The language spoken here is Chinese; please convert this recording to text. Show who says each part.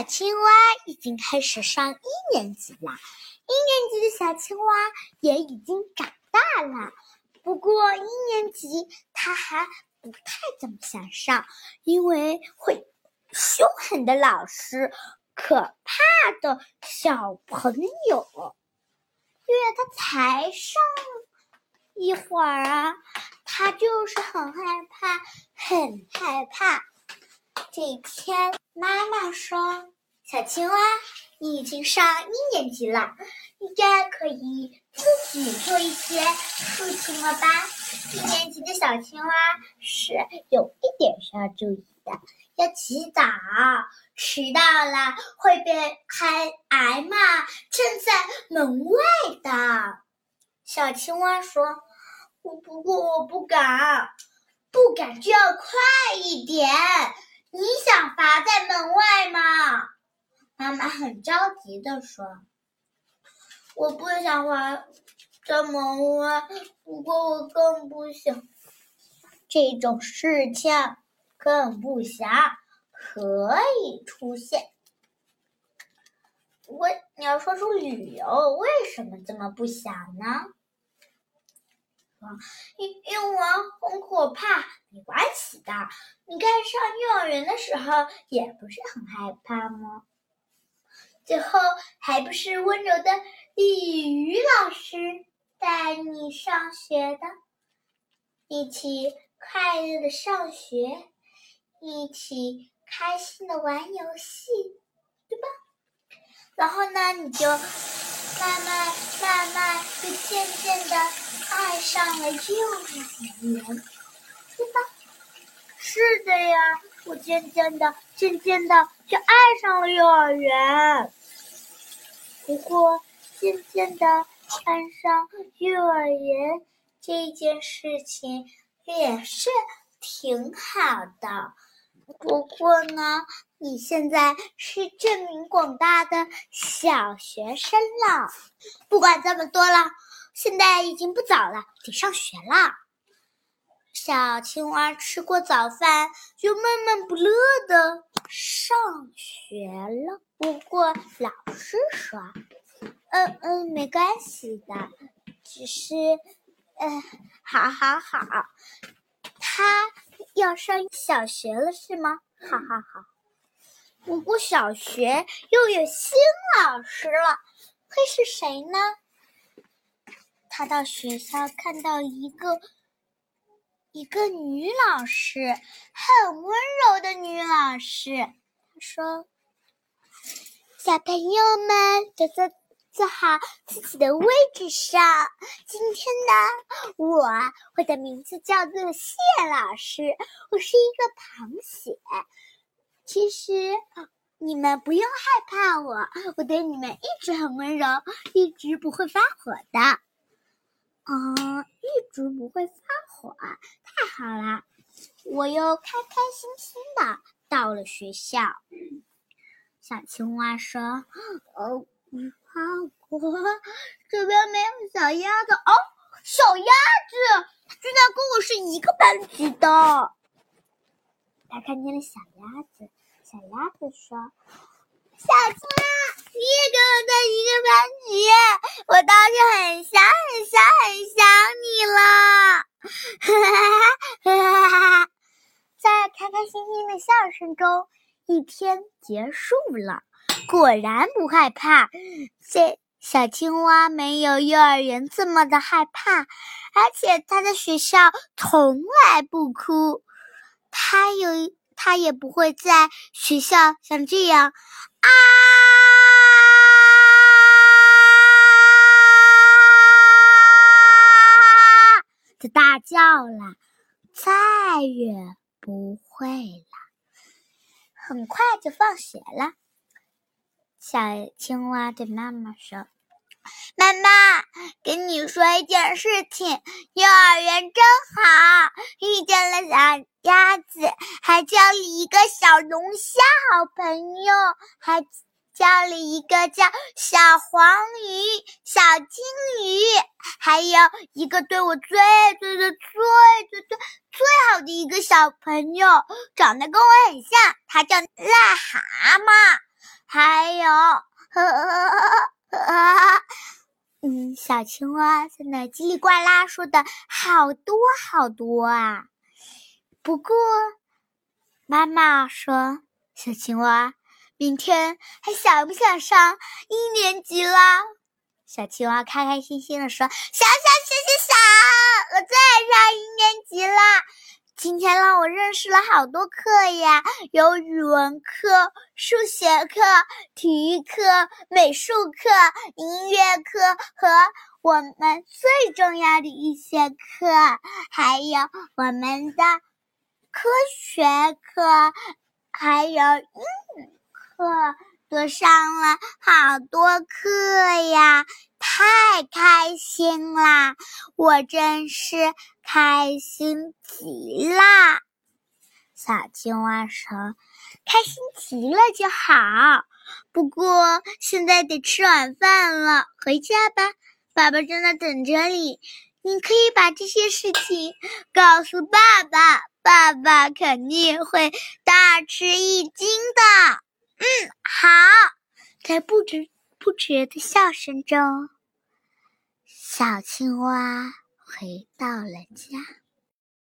Speaker 1: 小青蛙已经开始上一年级了，一年级的小青蛙也已经长大了。不过一年级它还不太怎么想上，因为会凶狠的老师、可怕的小朋友。因为他才上一会儿啊，他就是很害怕，很害怕。这一天，妈妈说：“小青蛙，你已经上一年级了，应该可以自己做一些事情了吧？”一年级的小青蛙是有一点需要注意的，要起早，迟到了会被挨挨骂，站在门外的。小青蛙说：“我不过我不敢，不敢就要快一点。”你想罚在门外吗？妈妈很着急的说：“我不想罚在门外，不过我更不想这种事情，更不想可以出现。我你要说出理由，为什么这么不想呢？”因因为我我怕，没关系的。你看上幼儿园的时候也不是很害怕吗？最后还不是温柔的鲤鱼老师带你上学的，一起快乐的上学，一起开心的玩游戏，对吧？然后呢，你就慢慢慢慢就渐渐的。爱上了幼儿园，对吧？是的呀，我渐渐的、渐渐的就爱上了幼儿园。不过，渐渐的爱上幼儿园这件事情也是挺好的。不过呢，你现在是这名广大的小学生了。不管这么多了。现在已经不早了，得上学了。小青蛙吃过早饭，就闷闷不乐的上学了。不过老师说：“嗯嗯，没关系的，只是……嗯，好好好。”他要上小学了是吗？好好好。不过小学又有新老师了，会是谁呢？他到学校看到一个一个女老师，很温柔的女老师。她说：“小朋友们都坐坐好自己的位置上。今天呢，我我的名字叫做谢老师，我是一个螃蟹。其实你们不用害怕我，我对你们一直很温柔，一直不会发火的。”啊，一直不会发火，太好了！我又开开心心的到了学校。小青蛙说：“呃，不怕我，这边没有小鸭子哦，小鸭子居然跟我是一个班级的。”他看见了小鸭子，小鸭子说：“小青蛙。”你也跟我在一个班级，我倒是很想很想很想你了。哈哈哈哈在开开心心的笑声中，一天结束了。果然不害怕，这小青蛙没有幼儿园这么的害怕，而且他在学校从来不哭。他有，他也不会在学校像这样啊。他大叫了，再也不会了。很快就放学了。小青蛙对妈妈说：“妈妈，跟你说一件事情，幼儿园真好，遇见了小鸭子，还交了一个小龙虾好朋友，还……”教了一个叫小黄鱼、小金鱼，还有一个对我最最最最最最最好的一个小朋友，长得跟我很像，他叫癞蛤蟆。还有，呵呵呵呵，嗯，小青蛙在那叽里呱啦说的好多好多啊。不过，妈妈说，小青蛙，明天还想不想上一年级啦？小青蛙开开心心的说：“想想想想想，我最爱上一年级啦！今天让我认识了好多课呀，有语文课、数学课、体育课、美术课、音乐课和我们最重要的一些课，还有我们的科学课，还有英语课。”都上了好多课呀，太开心啦！我真是开心极啦！小青蛙说：“开心极了就好，不过现在得吃晚饭了，回家吧，爸爸正在等着你。你可以把这些事情告诉爸爸，爸爸肯定会大吃一惊的。”嗯，好，在不知不觉的笑声中，小青蛙回到了家。